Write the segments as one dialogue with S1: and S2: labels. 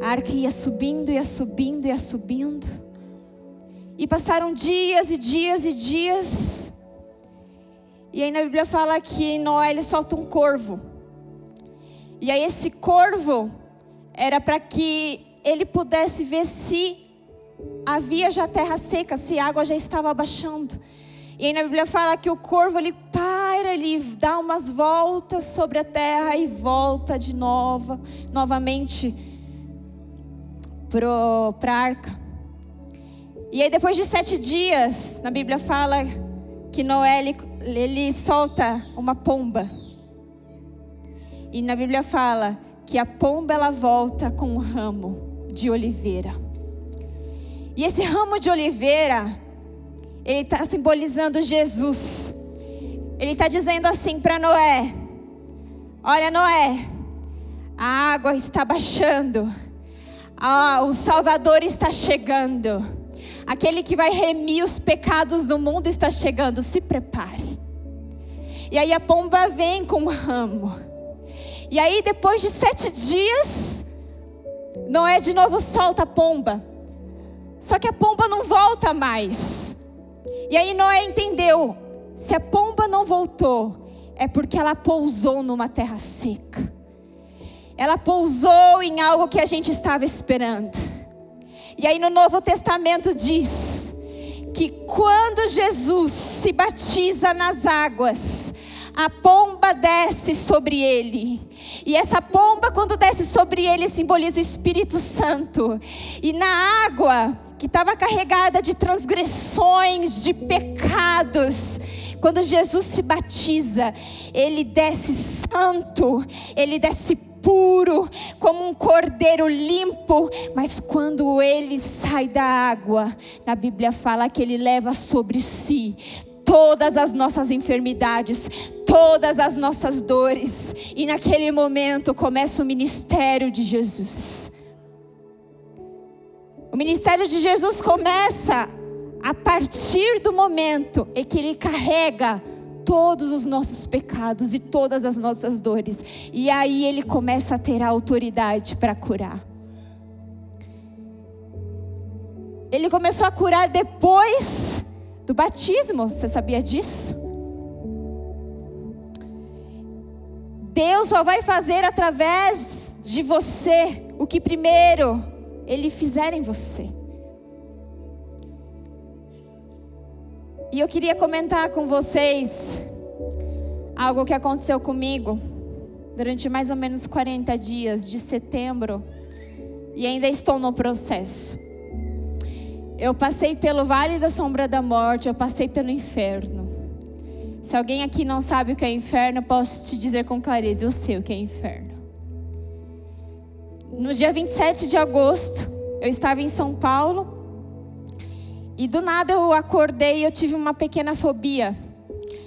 S1: A arca ia subindo, ia subindo, ia subindo. E passaram dias e dias e dias. E aí na Bíblia fala que Noé ele solta um corvo. E aí esse corvo era para que ele pudesse ver se havia já terra seca, se a água já estava baixando. E aí na Bíblia fala que o corvo ele para, ele dá umas voltas sobre a terra e volta de novo, novamente para a arca. E aí depois de sete dias, na Bíblia fala que Noé ele, ele solta uma pomba. E na Bíblia fala que a pomba ela volta com um ramo de oliveira. E esse ramo de oliveira, ele está simbolizando Jesus. Ele está dizendo assim para Noé: Olha, Noé, a água está baixando, ah, o Salvador está chegando, aquele que vai remir os pecados do mundo está chegando, se prepare. E aí a pomba vem com um ramo. E aí, depois de sete dias, Noé de novo solta a pomba. Só que a pomba não volta mais. E aí Noé entendeu: se a pomba não voltou, é porque ela pousou numa terra seca. Ela pousou em algo que a gente estava esperando. E aí no Novo Testamento diz que quando Jesus se batiza nas águas, a pomba desce sobre ele. E essa pomba, quando desce sobre ele, simboliza o Espírito Santo. E na água, que estava carregada de transgressões, de pecados, quando Jesus se batiza, ele desce santo, ele desce puro, como um cordeiro limpo, mas quando ele sai da água, na Bíblia fala que ele leva sobre si todas as nossas enfermidades, todas as nossas dores, e naquele momento começa o ministério de Jesus. O ministério de Jesus começa a partir do momento em que ele carrega todos os nossos pecados e todas as nossas dores, e aí ele começa a ter a autoridade para curar. Ele começou a curar depois do batismo, você sabia disso? Deus só vai fazer através de você o que primeiro Ele fizer em você. E eu queria comentar com vocês algo que aconteceu comigo durante mais ou menos 40 dias de setembro e ainda estou no processo. Eu passei pelo vale da sombra da morte, eu passei pelo inferno. Se alguém aqui não sabe o que é inferno, posso te dizer com clareza: eu sei o que é inferno. No dia 27 de agosto, eu estava em São Paulo e do nada eu acordei e eu tive uma pequena fobia.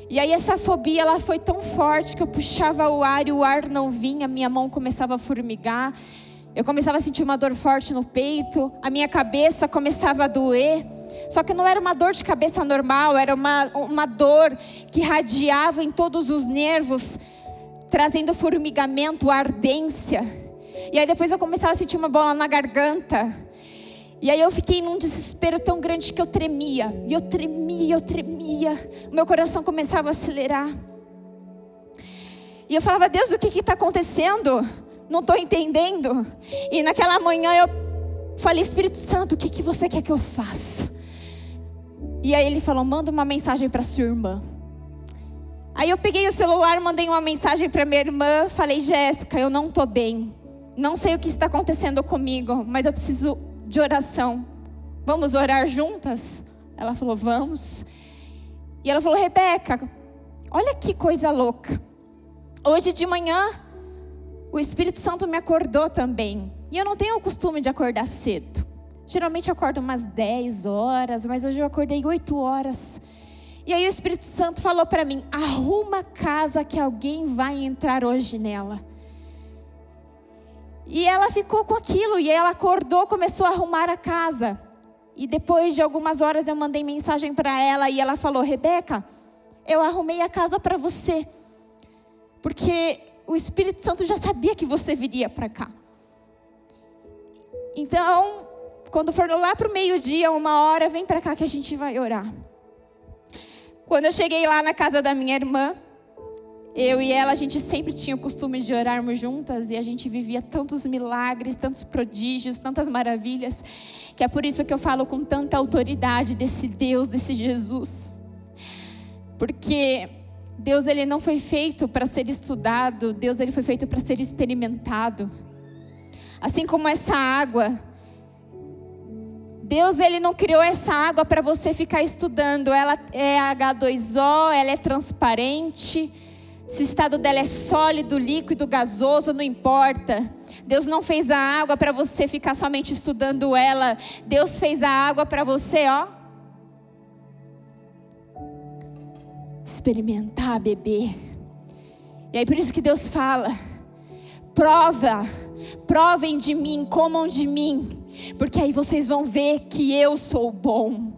S1: E aí essa fobia ela foi tão forte que eu puxava o ar e o ar não vinha, minha mão começava a formigar. Eu começava a sentir uma dor forte no peito, a minha cabeça começava a doer. Só que não era uma dor de cabeça normal, era uma, uma dor que radiava em todos os nervos, trazendo formigamento, ardência. E aí depois eu começava a sentir uma bola na garganta. E aí eu fiquei num desespero tão grande que eu tremia. E eu tremia, eu tremia. O meu coração começava a acelerar. E eu falava, Deus, o que está acontecendo? Não estou entendendo. E naquela manhã eu falei, Espírito Santo, o que, que você quer que eu faça? E aí ele falou: manda uma mensagem para sua irmã. Aí eu peguei o celular, mandei uma mensagem para minha irmã, falei: Jéssica, eu não estou bem. Não sei o que está acontecendo comigo, mas eu preciso de oração. Vamos orar juntas? Ela falou: vamos. E ela falou: Rebeca, olha que coisa louca. Hoje de manhã, o Espírito Santo me acordou também. E eu não tenho o costume de acordar cedo. Geralmente eu acordo umas 10 horas, mas hoje eu acordei 8 horas. E aí o Espírito Santo falou para mim: arruma a casa que alguém vai entrar hoje nela. E ela ficou com aquilo, e ela acordou, começou a arrumar a casa. E depois de algumas horas eu mandei mensagem para ela e ela falou: Rebeca, eu arrumei a casa para você. Porque o Espírito Santo já sabia que você viria para cá. Então, quando for lá para o meio-dia, uma hora, vem para cá que a gente vai orar. Quando eu cheguei lá na casa da minha irmã, eu e ela, a gente sempre tinha o costume de orarmos juntas e a gente vivia tantos milagres, tantos prodígios, tantas maravilhas, que é por isso que eu falo com tanta autoridade desse Deus, desse Jesus. Porque Deus ele não foi feito para ser estudado, Deus ele foi feito para ser experimentado. Assim como essa água, Deus ele não criou essa água para você ficar estudando. Ela é H2O, ela é transparente. Se o estado dela é sólido, líquido, gasoso, não importa. Deus não fez a água para você ficar somente estudando ela. Deus fez a água para você, ó. Experimentar, beber. E aí por isso que Deus fala: prova, provem de mim, comam de mim, porque aí vocês vão ver que eu sou bom.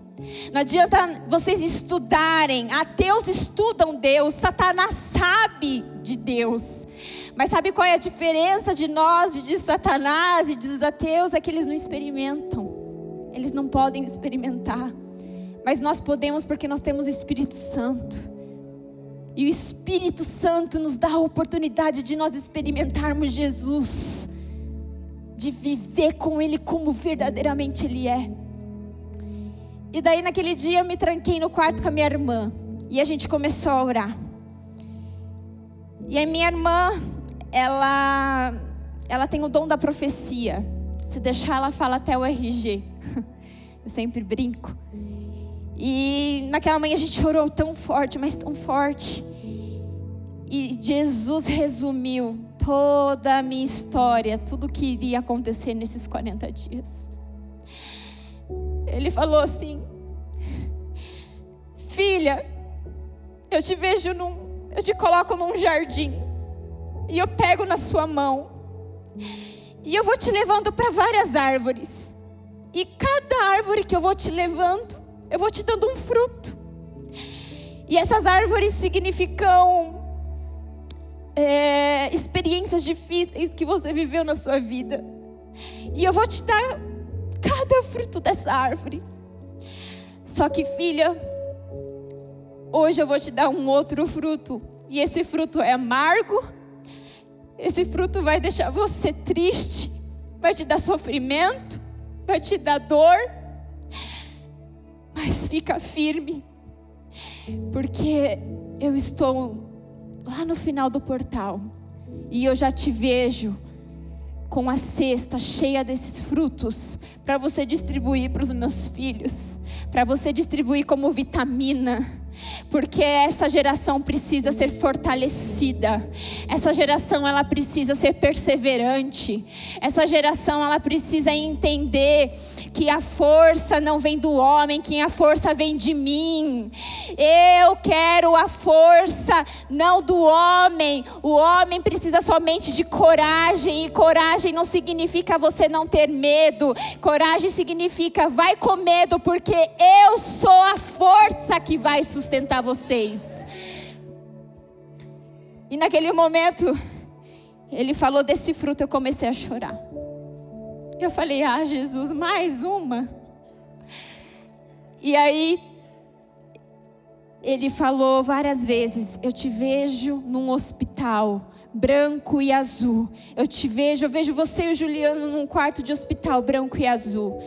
S1: Não adianta vocês estudarem. Ateus estudam Deus, Satanás sabe de Deus. Mas sabe qual é a diferença de nós e de Satanás e dos ateus? É que eles não experimentam. Eles não podem experimentar. Mas nós podemos porque nós temos o Espírito Santo. E o Espírito Santo nos dá a oportunidade de nós experimentarmos Jesus, de viver com Ele como verdadeiramente Ele é. E daí naquele dia eu me tranquei no quarto com a minha irmã. E a gente começou a orar. E a minha irmã, ela, ela tem o dom da profecia. Se deixar, ela fala até o RG. Eu sempre brinco. E naquela manhã a gente orou tão forte, mas tão forte. E Jesus resumiu toda a minha história, tudo que iria acontecer nesses 40 dias. Ele falou assim: Filha, eu te vejo num, eu te coloco num jardim e eu pego na sua mão e eu vou te levando para várias árvores. E cada árvore que eu vou te levando, eu vou te dando um fruto. E essas árvores significam é, experiências difíceis que você viveu na sua vida. E eu vou te dar cada fruto dessa árvore. Só que, filha, hoje eu vou te dar um outro fruto. E esse fruto é amargo. Esse fruto vai deixar você triste, vai te dar sofrimento, vai te dar dor. Mas fica firme, porque eu estou lá no final do portal e eu já te vejo com a cesta cheia desses frutos para você distribuir para os meus filhos, para você distribuir como vitamina porque essa geração precisa ser fortalecida. Essa geração ela precisa ser perseverante. Essa geração ela precisa entender que a força não vem do homem, que a força vem de mim. Eu quero a força não do homem. O homem precisa somente de coragem e coragem não significa você não ter medo. Coragem significa vai com medo porque eu sou a força que vai sustentar vocês. E naquele momento, ele falou desse fruto, eu comecei a chorar. Eu falei: Ah, Jesus, mais uma. E aí, ele falou várias vezes: Eu te vejo num hospital branco e azul. Eu te vejo, eu vejo você e o Juliano num quarto de hospital branco e azul.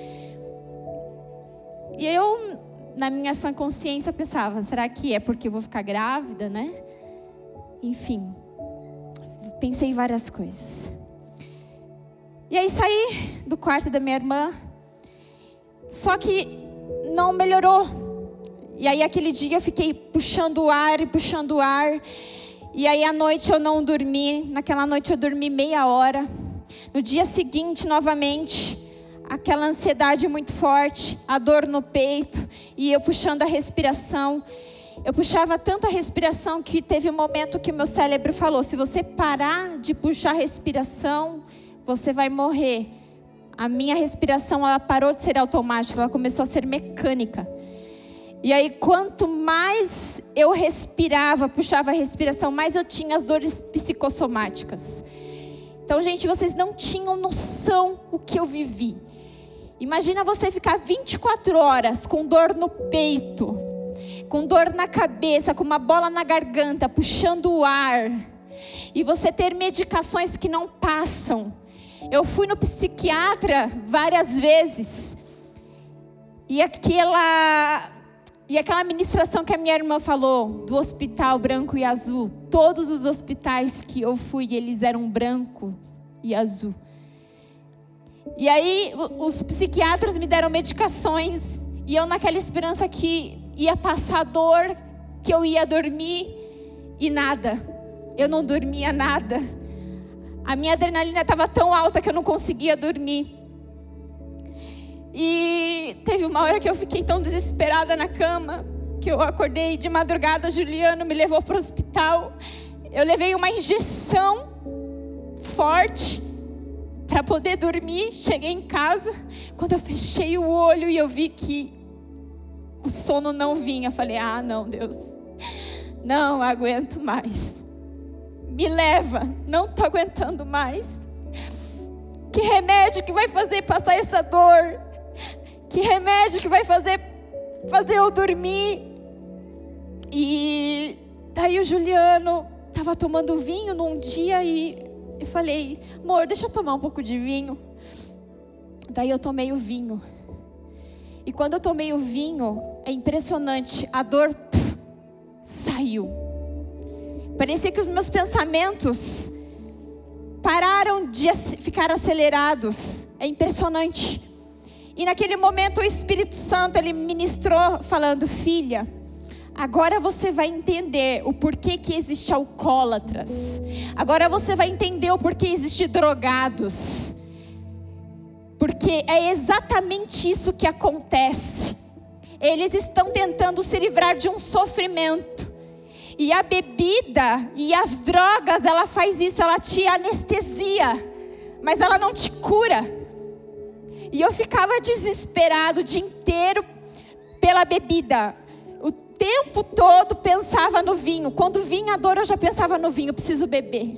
S1: E eu na minha sã consciência pensava, será que é porque eu vou ficar grávida, né? Enfim, pensei várias coisas. E aí saí do quarto da minha irmã, só que não melhorou. E aí aquele dia eu fiquei puxando o ar e puxando o ar. E aí à noite eu não dormi. Naquela noite eu dormi meia hora. No dia seguinte, novamente, aquela ansiedade muito forte, a dor no peito e eu puxando a respiração. Eu puxava tanto a respiração que teve um momento que meu cérebro falou: se você parar de puxar a respiração, você vai morrer. A minha respiração ela parou de ser automática, ela começou a ser mecânica. E aí, quanto mais eu respirava, puxava a respiração, mais eu tinha as dores psicossomáticas. Então, gente, vocês não tinham noção o que eu vivi. Imagina você ficar 24 horas com dor no peito, com dor na cabeça, com uma bola na garganta, puxando o ar, e você ter medicações que não passam. Eu fui no psiquiatra várias vezes, e aquela e aquela ministração que a minha irmã falou do hospital branco e azul, todos os hospitais que eu fui, eles eram brancos e azul. E aí os psiquiatras me deram medicações e eu naquela esperança que ia passar dor, que eu ia dormir e nada. Eu não dormia nada. A minha adrenalina estava tão alta que eu não conseguia dormir. E teve uma hora que eu fiquei tão desesperada na cama que eu acordei de madrugada, Juliano me levou para o hospital. Eu levei uma injeção forte para poder dormir. Cheguei em casa, quando eu fechei o olho e eu vi que o sono não vinha, falei: "Ah, não, Deus. Não aguento mais. Me leva, não tô aguentando mais. Que remédio que vai fazer passar essa dor? Que remédio que vai fazer fazer eu dormir?" E daí o Juliano estava tomando vinho num dia e e falei, amor, deixa eu tomar um pouco de vinho. Daí eu tomei o vinho. E quando eu tomei o vinho, é impressionante, a dor pff, saiu. Parecia que os meus pensamentos pararam de ficar acelerados. É impressionante. E naquele momento o Espírito Santo ele ministrou falando: "Filha, Agora você vai entender o porquê que existe alcoólatras. Agora você vai entender o porquê existe drogados. Porque é exatamente isso que acontece. Eles estão tentando se livrar de um sofrimento. E a bebida e as drogas, ela faz isso, ela te anestesia, mas ela não te cura. E eu ficava desesperado o dia inteiro pela bebida tempo todo pensava no vinho. Quando vinha a dor, eu já pensava no vinho, preciso beber.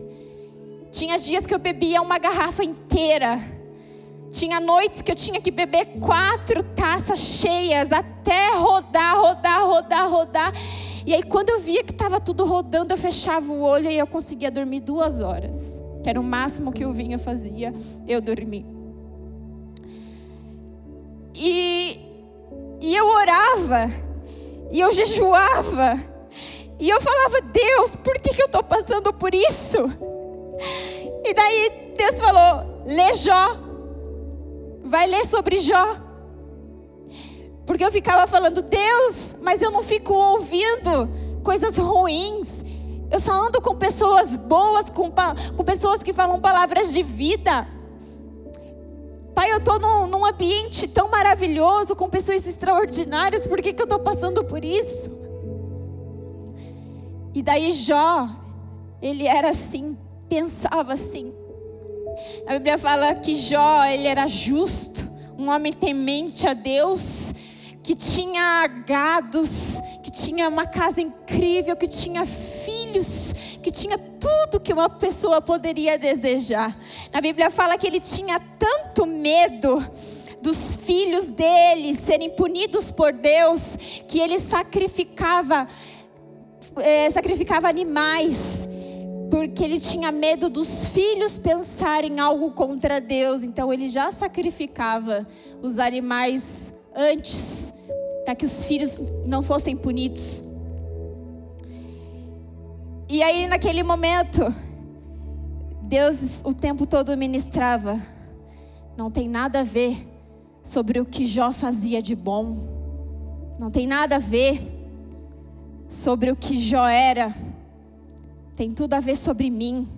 S1: Tinha dias que eu bebia uma garrafa inteira. Tinha noites que eu tinha que beber quatro taças cheias até rodar, rodar, rodar, rodar. E aí, quando eu via que estava tudo rodando, eu fechava o olho e eu conseguia dormir duas horas, que era o máximo que o vinho fazia eu dormir. E, e eu orava e eu jejuava. E eu falava, Deus, por que, que eu estou passando por isso? E daí Deus falou: lê Jó. Vai ler sobre Jó. Porque eu ficava falando, Deus, mas eu não fico ouvindo coisas ruins. Eu só ando com pessoas boas, com, com pessoas que falam palavras de vida. Pai, eu estou num, num, ambiente tão maravilhoso, com pessoas extraordinárias, por que, que eu estou passando por isso? E daí Jó, ele era assim, pensava assim. A Bíblia fala que Jó, ele era justo, um homem temente a Deus, que tinha gados, que tinha uma casa incrível, que tinha filhos, que tinha tudo que uma pessoa poderia desejar. Na Bíblia fala que ele tinha tanto medo dos filhos dele serem punidos por Deus, que ele sacrificava, é, sacrificava animais, porque ele tinha medo dos filhos pensarem algo contra Deus, então ele já sacrificava os animais antes, para que os filhos não fossem punidos. E aí, naquele momento, Deus o tempo todo ministrava. Não tem nada a ver sobre o que Jó fazia de bom. Não tem nada a ver sobre o que Jó era. Tem tudo a ver sobre mim.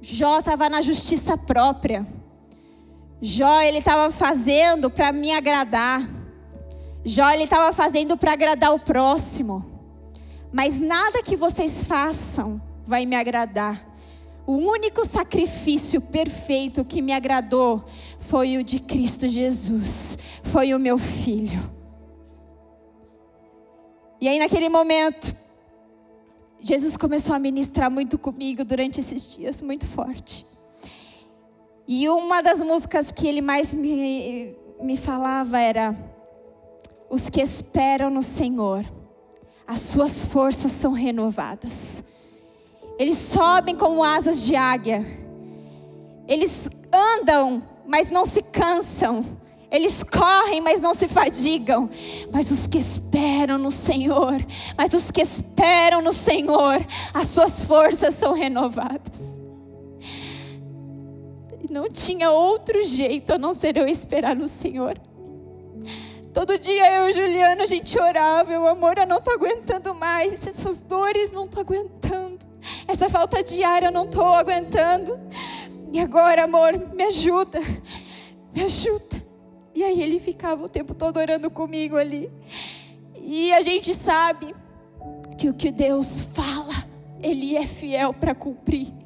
S1: Jó estava na justiça própria. Jó ele estava fazendo para me agradar. Jó ele estava fazendo para agradar o próximo. Mas nada que vocês façam vai me agradar. O único sacrifício perfeito que me agradou foi o de Cristo Jesus, foi o meu filho. E aí, naquele momento, Jesus começou a ministrar muito comigo durante esses dias, muito forte. E uma das músicas que ele mais me, me falava era: Os que esperam no Senhor, as suas forças são renovadas. Eles sobem como asas de águia. Eles andam, mas não se cansam. Eles correm, mas não se fadigam. Mas os que esperam no Senhor, mas os que esperam no Senhor, as suas forças são renovadas. Não tinha outro jeito a não ser eu esperar no Senhor. Todo dia eu e Juliana a gente orava, eu amor, eu não estou aguentando mais, essas dores não estou aguentando, essa falta diária eu não estou aguentando. E agora, amor, me ajuda, me ajuda. E aí ele ficava o tempo todo orando comigo ali. E a gente sabe que o que Deus fala, Ele é fiel para cumprir.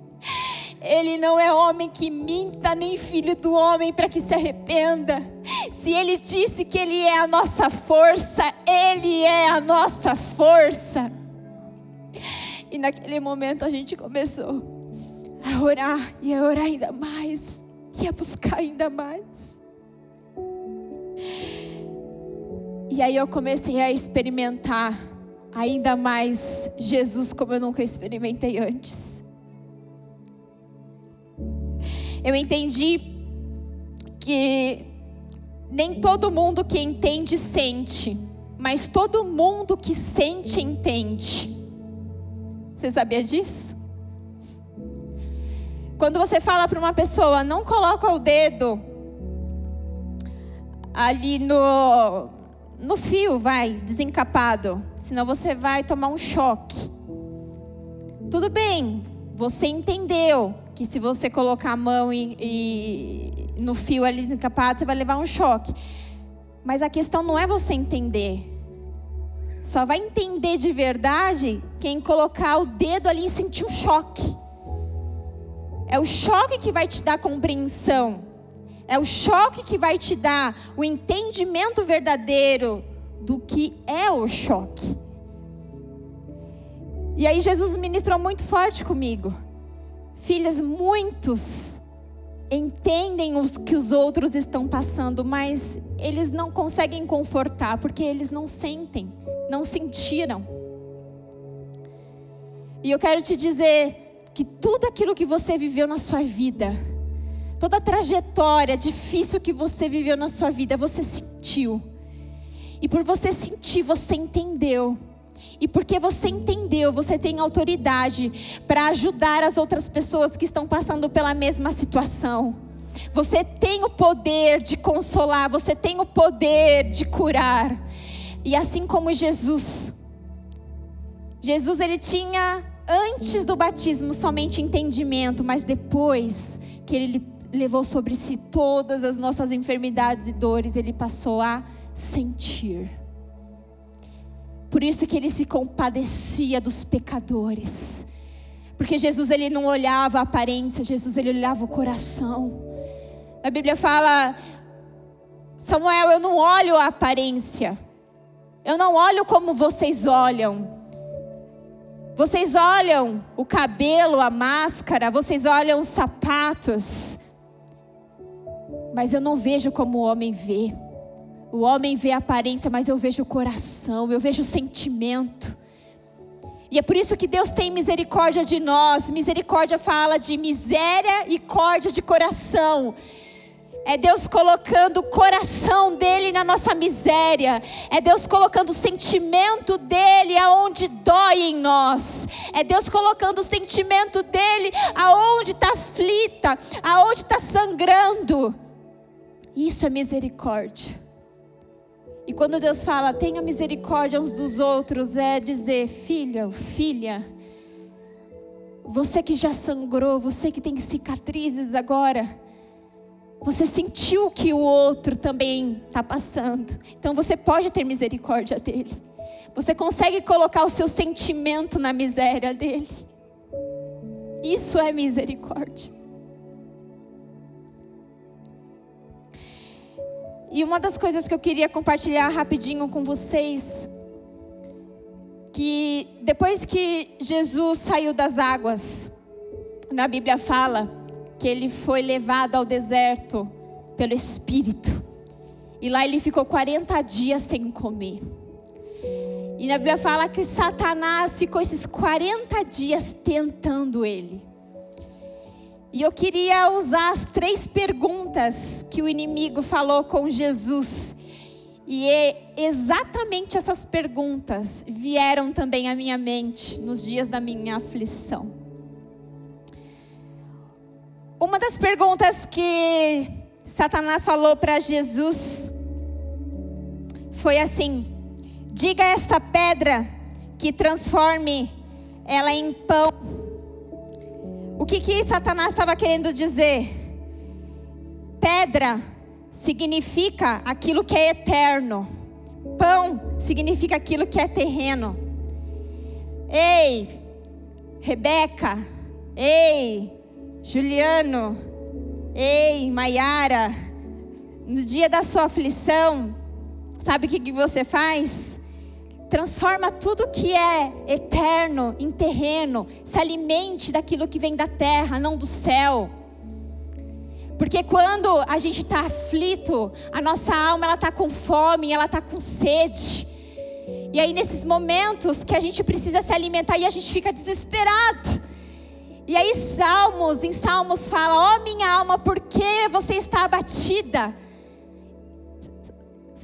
S1: Ele não é homem que minta, nem filho do homem para que se arrependa. Se Ele disse que Ele é a nossa força, Ele é a nossa força. E naquele momento a gente começou a orar, e a orar ainda mais, e a buscar ainda mais. E aí eu comecei a experimentar ainda mais Jesus como eu nunca experimentei antes. Eu entendi que nem todo mundo que entende sente, mas todo mundo que sente entende. Você sabia disso? Quando você fala para uma pessoa, não coloca o dedo ali no, no fio, vai, desencapado. Senão você vai tomar um choque. Tudo bem, você entendeu que se você colocar a mão e, e, no fio ali desencapado, você vai levar um choque. Mas a questão não é você entender. Só vai entender de verdade quem colocar o dedo ali e sentir um choque. É o choque que vai te dar compreensão. É o choque que vai te dar o entendimento verdadeiro do que é o choque. E aí Jesus ministrou muito forte comigo. Filhas, muitos entendem os que os outros estão passando, mas eles não conseguem confortar porque eles não sentem, não sentiram. E eu quero te dizer que tudo aquilo que você viveu na sua vida, Toda a trajetória difícil que você viveu na sua vida, você sentiu. E por você sentir, você entendeu. E porque você entendeu, você tem autoridade para ajudar as outras pessoas que estão passando pela mesma situação. Você tem o poder de consolar, você tem o poder de curar. E assim como Jesus, Jesus ele tinha antes do batismo somente entendimento, mas depois que ele levou sobre si todas as nossas enfermidades e dores, ele passou a sentir. Por isso que ele se compadecia dos pecadores. Porque Jesus ele não olhava a aparência, Jesus ele olhava o coração. A Bíblia fala: Samuel, eu não olho a aparência. Eu não olho como vocês olham. Vocês olham o cabelo, a máscara, vocês olham os sapatos mas eu não vejo como o homem vê. O homem vê a aparência, mas eu vejo o coração, eu vejo o sentimento. E é por isso que Deus tem misericórdia de nós. Misericórdia fala de miséria e córdia de coração. É Deus colocando o coração dele na nossa miséria. É Deus colocando o sentimento dele aonde dói em nós. É Deus colocando o sentimento dele aonde está aflita, aonde está sangrando. Isso é misericórdia. E quando Deus fala, tenha misericórdia uns dos outros, é dizer, filha, filha, você que já sangrou, você que tem cicatrizes agora, você sentiu que o outro também está passando, então você pode ter misericórdia dele. Você consegue colocar o seu sentimento na miséria dele. Isso é misericórdia. E uma das coisas que eu queria compartilhar rapidinho com vocês, que depois que Jesus saiu das águas, na Bíblia fala que ele foi levado ao deserto pelo Espírito. E lá ele ficou 40 dias sem comer. E na Bíblia fala que Satanás ficou esses 40 dias tentando ele. E eu queria usar as três perguntas que o inimigo falou com Jesus. E é exatamente essas perguntas vieram também à minha mente nos dias da minha aflição. Uma das perguntas que Satanás falou para Jesus foi assim: diga a essa pedra que transforme ela em pão. O que que Satanás estava querendo dizer? Pedra significa aquilo que é eterno. Pão significa aquilo que é terreno. Ei, Rebeca. Ei, Juliano. Ei, Maiara. No dia da sua aflição, sabe o que, que você faz? Transforma tudo que é eterno em terreno. Se alimente daquilo que vem da terra, não do céu. Porque quando a gente está aflito, a nossa alma ela está com fome, ela está com sede. E aí nesses momentos que a gente precisa se alimentar e a gente fica desesperado. E aí Salmos, em Salmos fala: "Ó oh, minha alma, por que você está abatida?"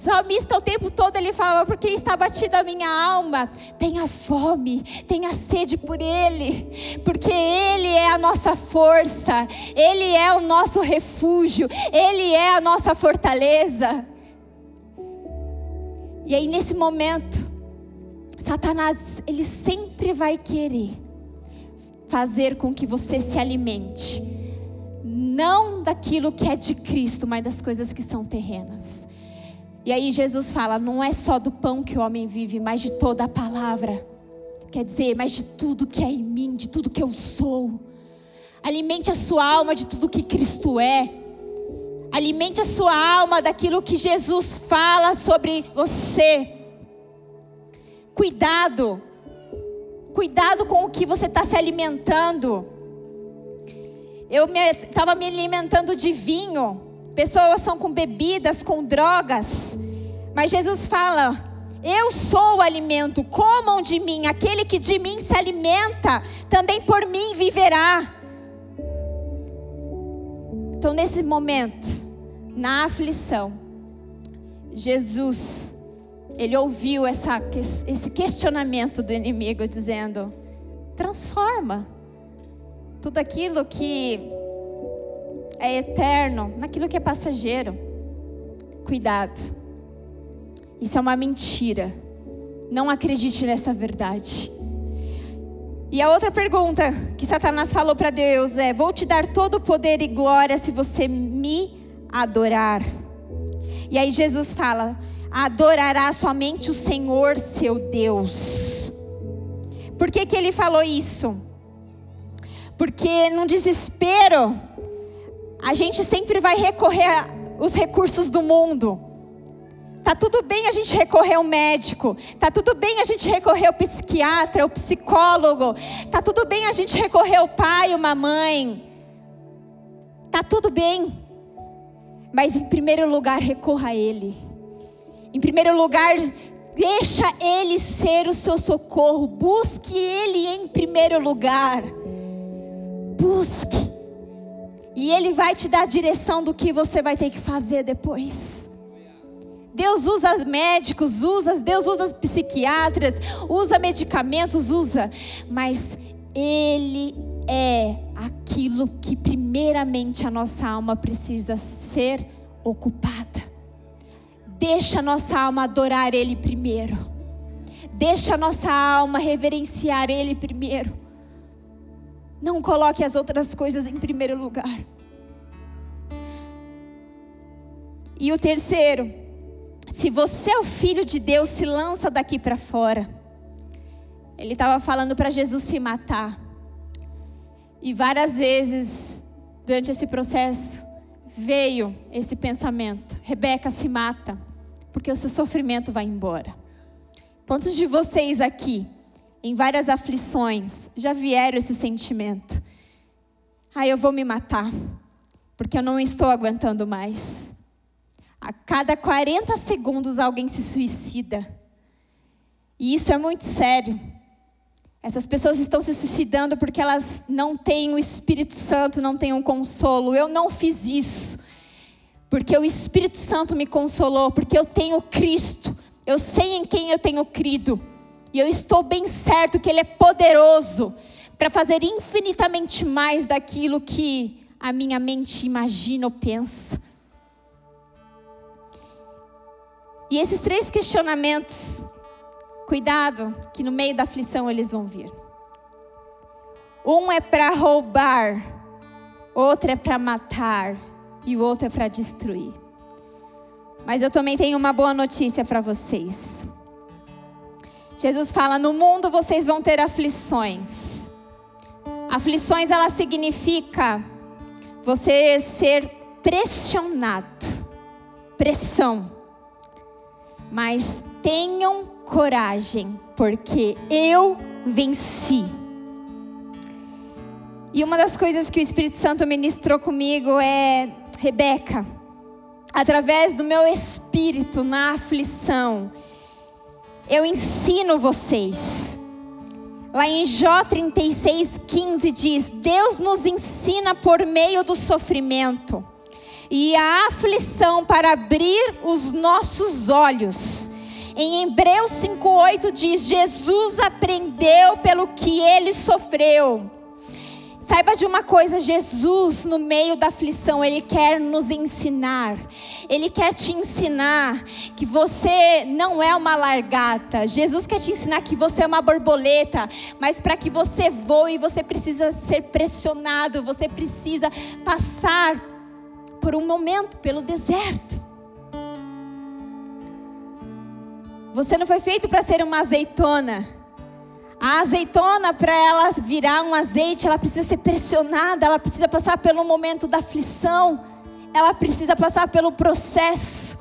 S1: Salmista o tempo todo ele falava, porque está batida a minha alma, tenha fome, tenha sede por Ele, porque Ele é a nossa força, Ele é o nosso refúgio, Ele é a nossa fortaleza. E aí nesse momento, Satanás, ele sempre vai querer fazer com que você se alimente, não daquilo que é de Cristo, mas das coisas que são terrenas. E aí Jesus fala: não é só do pão que o homem vive, mas de toda a palavra. Quer dizer, mas de tudo que é em mim, de tudo que eu sou. Alimente a sua alma de tudo que Cristo é. Alimente a sua alma daquilo que Jesus fala sobre você. Cuidado. Cuidado com o que você está se alimentando. Eu estava me, me alimentando de vinho. Pessoas são com bebidas, com drogas. Mas Jesus fala: Eu sou o alimento, comam de mim. Aquele que de mim se alimenta, também por mim viverá. Então, nesse momento, na aflição, Jesus, ele ouviu essa, esse questionamento do inimigo, dizendo: transforma tudo aquilo que é eterno, naquilo que é passageiro. Cuidado. Isso é uma mentira. Não acredite nessa verdade. E a outra pergunta que Satanás falou para Deus é: Vou te dar todo o poder e glória se você me adorar. E aí Jesus fala: Adorará somente o Senhor seu Deus. Por que, que ele falou isso? Porque no desespero, a gente sempre vai recorrer aos recursos do mundo. Tá tudo bem a gente recorrer ao médico, tá tudo bem a gente recorrer ao psiquiatra, ao psicólogo, tá tudo bem a gente recorrer ao pai, uma mãe. Tá tudo bem. Mas em primeiro lugar, recorra a ele. Em primeiro lugar, deixa ele ser o seu socorro. Busque ele em primeiro lugar. Busque. E Ele vai te dar a direção do que você vai ter que fazer depois. Deus usa médicos, usa, Deus usa psiquiatras, usa medicamentos, usa, mas Ele é aquilo que primeiramente a nossa alma precisa ser ocupada. Deixa a nossa alma adorar Ele primeiro. Deixa a nossa alma reverenciar Ele primeiro. Não coloque as outras coisas em primeiro lugar. E o terceiro, se você é o filho de Deus, se lança daqui para fora. Ele estava falando para Jesus se matar. E várias vezes, durante esse processo, veio esse pensamento: Rebeca se mata, porque o seu sofrimento vai embora. Quantos de vocês aqui em várias aflições, já vieram esse sentimento. Ah, eu vou me matar, porque eu não estou aguentando mais. A cada 40 segundos alguém se suicida. E isso é muito sério. Essas pessoas estão se suicidando porque elas não têm o Espírito Santo, não têm um consolo. Eu não fiz isso. Porque o Espírito Santo me consolou, porque eu tenho Cristo. Eu sei em quem eu tenho crido. E eu estou bem certo que Ele é poderoso para fazer infinitamente mais daquilo que a minha mente imagina ou pensa. E esses três questionamentos, cuidado, que no meio da aflição eles vão vir. Um é para roubar, outro é para matar e o outro é para destruir. Mas eu também tenho uma boa notícia para vocês. Jesus fala: "No mundo vocês vão ter aflições". Aflições ela significa você ser pressionado, pressão. Mas tenham coragem, porque eu venci. E uma das coisas que o Espírito Santo ministrou comigo é, Rebeca, através do meu espírito na aflição, eu ensino vocês Lá em Jó 36,15 diz: Deus nos ensina por meio do sofrimento e a aflição para abrir os nossos olhos. Em Hebreus 5,8 diz: Jesus aprendeu pelo que ele sofreu. Saiba de uma coisa, Jesus, no meio da aflição, Ele quer nos ensinar. Ele quer te ensinar que você não é uma largata. Jesus quer te ensinar que você é uma borboleta. Mas para que você voe, você precisa ser pressionado. Você precisa passar por um momento pelo deserto. Você não foi feito para ser uma azeitona. A azeitona, para ela virar um azeite, ela precisa ser pressionada, ela precisa passar pelo momento da aflição, ela precisa passar pelo processo.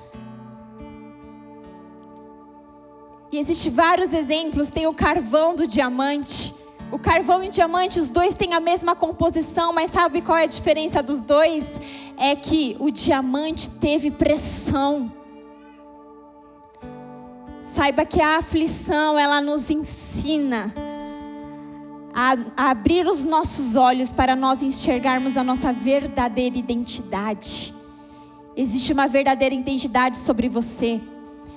S1: E existem vários exemplos, tem o carvão do diamante. O carvão e o diamante, os dois têm a mesma composição, mas sabe qual é a diferença dos dois? É que o diamante teve pressão. Saiba que a aflição, ela nos ensina a, a, abrir os nossos olhos para nós enxergarmos a nossa verdadeira identidade. Existe uma verdadeira identidade sobre você.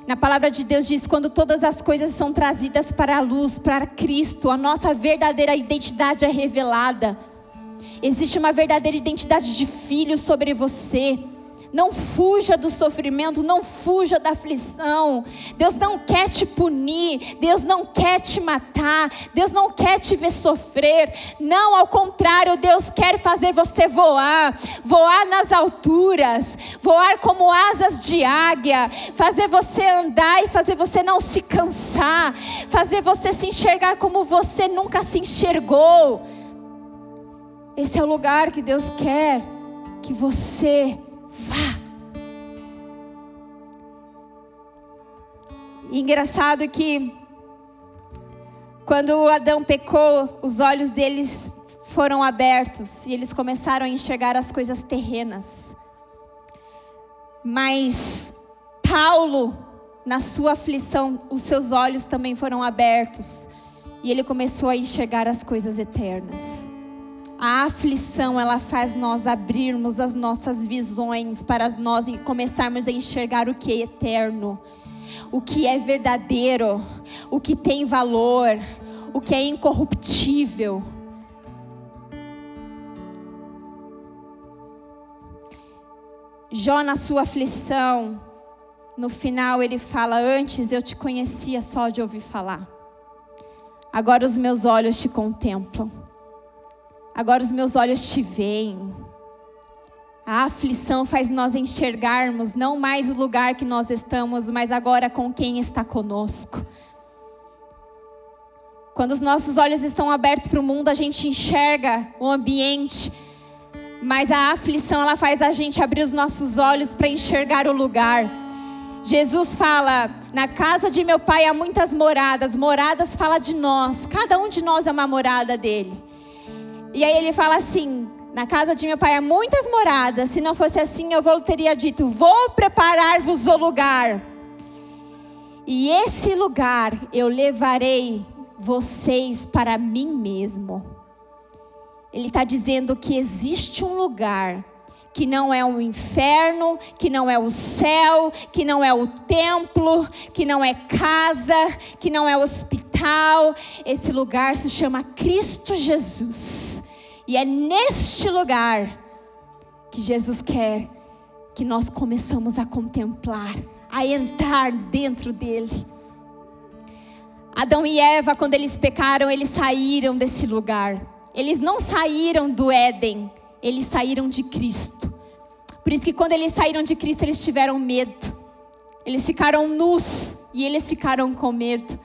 S1: Na palavra de Deus diz: quando todas as coisas são trazidas para a luz, para Cristo, a nossa verdadeira identidade é revelada. Existe uma verdadeira identidade de filho sobre você. Não fuja do sofrimento, não fuja da aflição. Deus não quer te punir, Deus não quer te matar, Deus não quer te ver sofrer. Não, ao contrário, Deus quer fazer você voar, voar nas alturas, voar como asas de águia, fazer você andar e fazer você não se cansar, fazer você se enxergar como você nunca se enxergou. Esse é o lugar que Deus quer que você vá. E engraçado que quando Adão pecou, os olhos deles foram abertos e eles começaram a enxergar as coisas terrenas. Mas Paulo, na sua aflição, os seus olhos também foram abertos e ele começou a enxergar as coisas eternas. A aflição, ela faz nós abrirmos as nossas visões para nós começarmos a enxergar o que é eterno, o que é verdadeiro, o que tem valor, o que é incorruptível. Jó, na sua aflição, no final ele fala: Antes eu te conhecia só de ouvir falar, agora os meus olhos te contemplam. Agora os meus olhos te veem. A aflição faz nós enxergarmos não mais o lugar que nós estamos, mas agora com quem está conosco. Quando os nossos olhos estão abertos para o mundo, a gente enxerga o ambiente, mas a aflição ela faz a gente abrir os nossos olhos para enxergar o lugar. Jesus fala: Na casa de meu pai há muitas moradas. Moradas fala de nós. Cada um de nós é uma morada dele. E aí ele fala assim: Na casa de meu pai há muitas moradas. Se não fosse assim, eu vou teria dito: Vou preparar-vos o lugar. E esse lugar eu levarei vocês para mim mesmo. Ele está dizendo que existe um lugar que não é o um inferno, que não é o céu, que não é o templo, que não é casa, que não é hospital. Esse lugar se chama Cristo Jesus. E é neste lugar que Jesus quer que nós começamos a contemplar, a entrar dentro dele. Adão e Eva, quando eles pecaram, eles saíram desse lugar. Eles não saíram do Éden, eles saíram de Cristo. Por isso que quando eles saíram de Cristo, eles tiveram medo. Eles ficaram nus e eles ficaram com medo.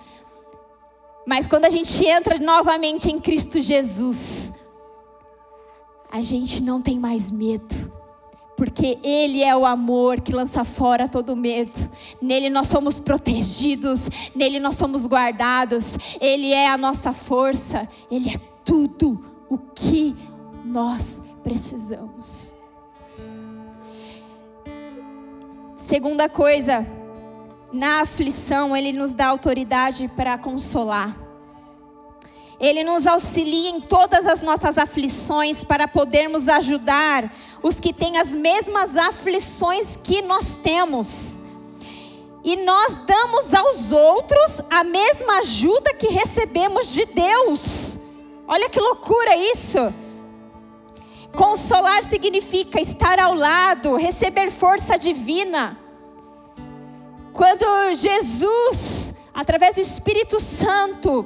S1: Mas quando a gente entra novamente em Cristo Jesus, a gente não tem mais medo. Porque Ele é o amor que lança fora todo medo. Nele nós somos protegidos, nele nós somos guardados. Ele é a nossa força, Ele é tudo o que nós precisamos. Segunda coisa, na aflição, Ele nos dá autoridade para consolar. Ele nos auxilia em todas as nossas aflições para podermos ajudar os que têm as mesmas aflições que nós temos. E nós damos aos outros a mesma ajuda que recebemos de Deus. Olha que loucura isso! Consolar significa estar ao lado, receber força divina. Quando Jesus, através do Espírito Santo,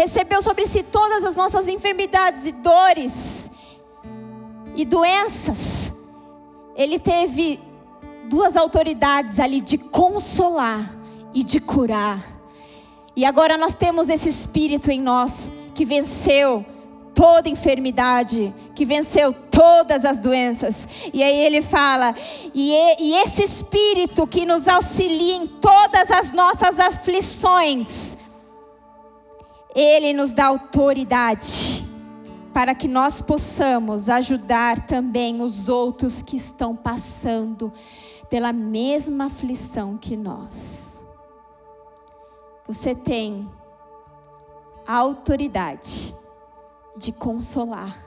S1: recebeu sobre si todas as nossas enfermidades e dores e doenças. Ele teve duas autoridades ali de consolar e de curar. E agora nós temos esse espírito em nós que venceu toda enfermidade, que venceu todas as doenças. E aí ele fala: e, e esse espírito que nos auxilia em todas as nossas aflições, ele nos dá autoridade para que nós possamos ajudar também os outros que estão passando pela mesma aflição que nós. Você tem a autoridade de consolar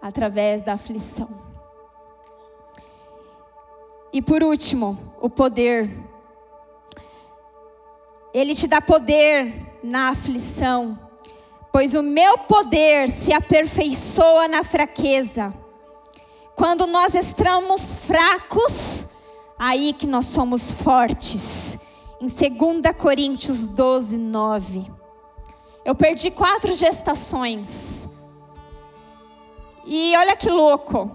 S1: através da aflição. E por último, o poder. Ele te dá poder na aflição, pois o meu poder se aperfeiçoa na fraqueza. Quando nós estamos fracos, aí que nós somos fortes. Em 2 Coríntios 12, 9. Eu perdi quatro gestações. E olha que louco.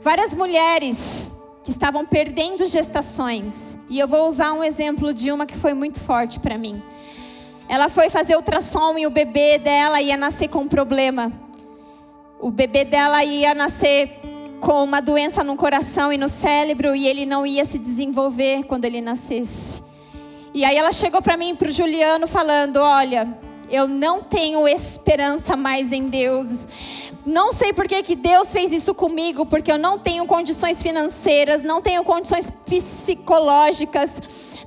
S1: Várias mulheres que estavam perdendo gestações. E eu vou usar um exemplo de uma que foi muito forte para mim. Ela foi fazer ultrassom e o bebê dela ia nascer com um problema. O bebê dela ia nascer com uma doença no coração e no cérebro e ele não ia se desenvolver quando ele nascesse. E aí ela chegou para mim para o Juliano falando: Olha, eu não tenho esperança mais em Deus. Não sei por que, que Deus fez isso comigo, porque eu não tenho condições financeiras, não tenho condições psicológicas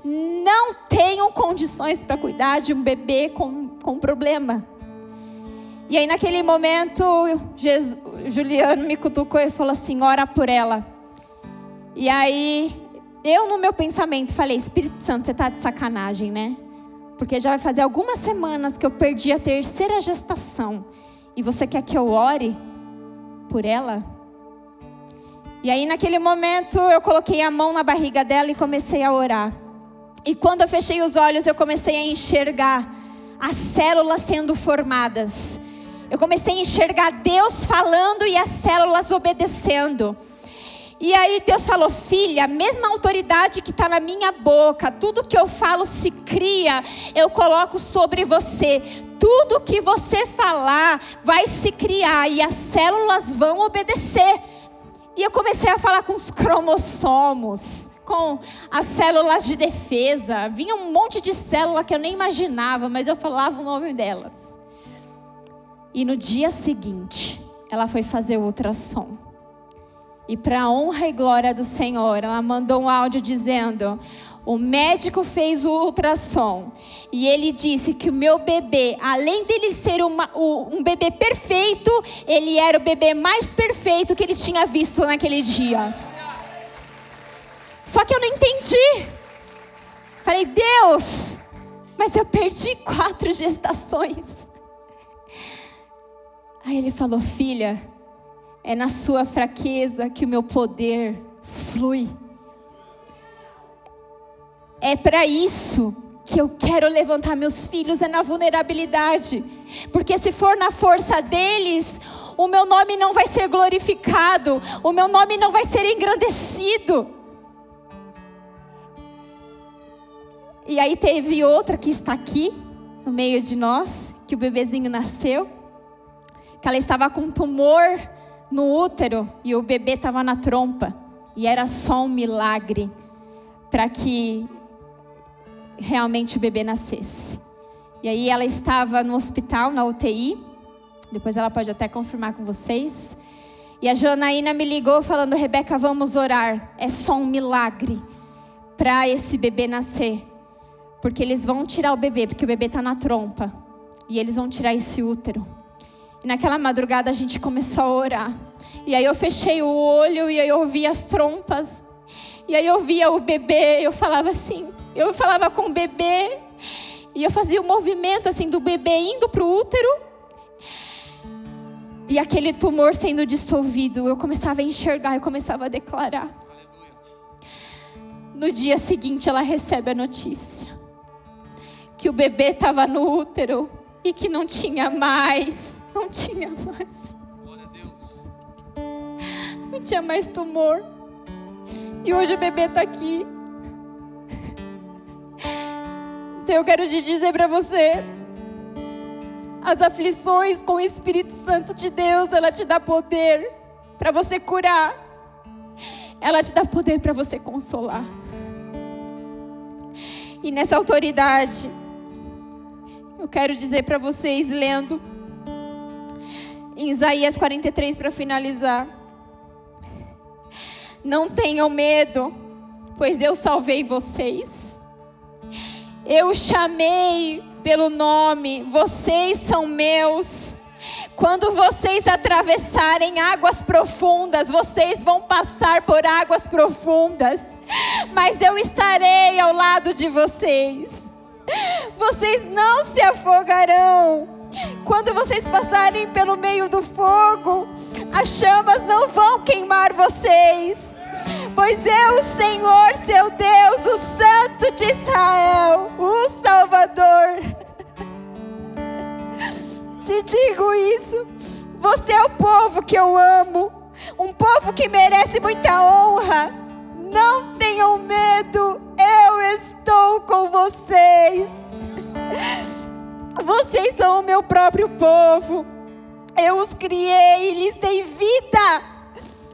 S1: não tenham condições para cuidar de um bebê com, com problema. E aí, naquele momento, Jesus, Juliano me cutucou e falou assim: ora por ela. E aí, eu, no meu pensamento, falei: Espírito Santo, você está de sacanagem, né? Porque já vai fazer algumas semanas que eu perdi a terceira gestação. E você quer que eu ore por ela? E aí, naquele momento, eu coloquei a mão na barriga dela e comecei a orar. E quando eu fechei os olhos, eu comecei a enxergar as células sendo formadas. Eu comecei a enxergar Deus falando e as células obedecendo. E aí Deus falou, filha, a mesma autoridade que está na minha boca, tudo que eu falo se cria, eu coloco sobre você. Tudo que você falar vai se criar e as células vão obedecer. E eu comecei a falar com os cromossomos com as células de defesa. Vinha um monte de célula que eu nem imaginava, mas eu falava o nome delas. E no dia seguinte, ela foi fazer o ultrassom. E para honra e glória do Senhor, ela mandou um áudio dizendo: o médico fez o ultrassom e ele disse que o meu bebê, além dele ser uma, um bebê perfeito, ele era o bebê mais perfeito que ele tinha visto naquele dia. Só que eu não entendi. Falei, Deus, mas eu perdi quatro gestações. Aí ele falou, filha, é na sua fraqueza que o meu poder flui. É para isso que eu quero levantar meus filhos, é na vulnerabilidade. Porque se for na força deles, o meu nome não vai ser glorificado, o meu nome não vai ser engrandecido. E aí teve outra que está aqui, no meio de nós, que o bebezinho nasceu, que ela estava com um tumor no útero e o bebê estava na trompa. E era só um milagre para que realmente o bebê nascesse. E aí ela estava no hospital, na UTI. Depois ela pode até confirmar com vocês. E a Janaína me ligou falando: Rebeca, vamos orar. É só um milagre para esse bebê nascer. Porque eles vão tirar o bebê, porque o bebê está na trompa. E eles vão tirar esse útero. E naquela madrugada a gente começou a orar. E aí eu fechei o olho e aí eu ouvi as trompas. E aí eu via o bebê, eu falava assim, eu falava com o bebê e eu fazia o um movimento assim do bebê indo para o útero e aquele tumor sendo dissolvido. Eu começava a enxergar, eu começava a declarar. No dia seguinte, ela recebe a notícia que o bebê estava no útero e que não tinha mais, não tinha mais, não tinha mais tumor. E hoje o bebê está aqui. Então eu quero te dizer para você, as aflições com o Espírito Santo de Deus, ela te dá poder para você curar. Ela te dá poder para você consolar. E nessa autoridade, eu quero dizer para vocês, lendo em Isaías 43 para finalizar. Não tenham medo, pois eu salvei vocês. Eu chamei pelo nome, vocês são meus. Quando vocês atravessarem águas profundas, vocês vão passar por águas profundas, mas eu estarei ao lado de vocês. Vocês não se afogarão. Quando vocês passarem pelo meio do fogo, as chamas não vão queimar vocês Pois eu, Senhor, seu Deus, o Santo de Israel, o Salvador, te digo isso. Você é o povo que eu amo, um povo que merece muita honra. Não tenham medo, estou com vocês. Vocês são o meu próprio povo. Eu os criei e lhes dei vida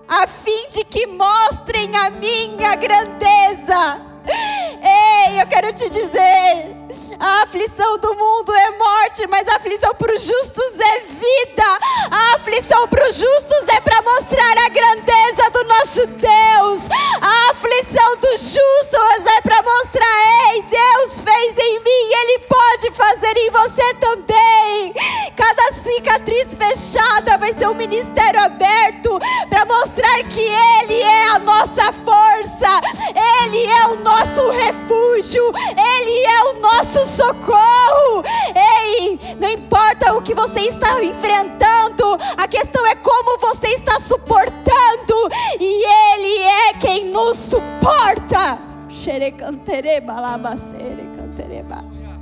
S1: a fim de que mostrem a minha grandeza. Ei, eu quero te dizer, a aflição do mundo é morte, mas a aflição para os justos é vida. A aflição para os justos é para mostrar a grandeza do nosso Deus. A aflição dos justos é para mostrar, ei, Deus fez em mim, Ele pode fazer em você também. Cada cicatriz fechada vai ser um ministério aberto para mostrar que Ele é a nossa força, Ele é o nosso refúgio, Ele é o nosso socorro. Ei, não importa o que você está enfrentando, a questão é como você está suportando, e Ele é quem nos suporta. Xerecantere balabacere canterebas.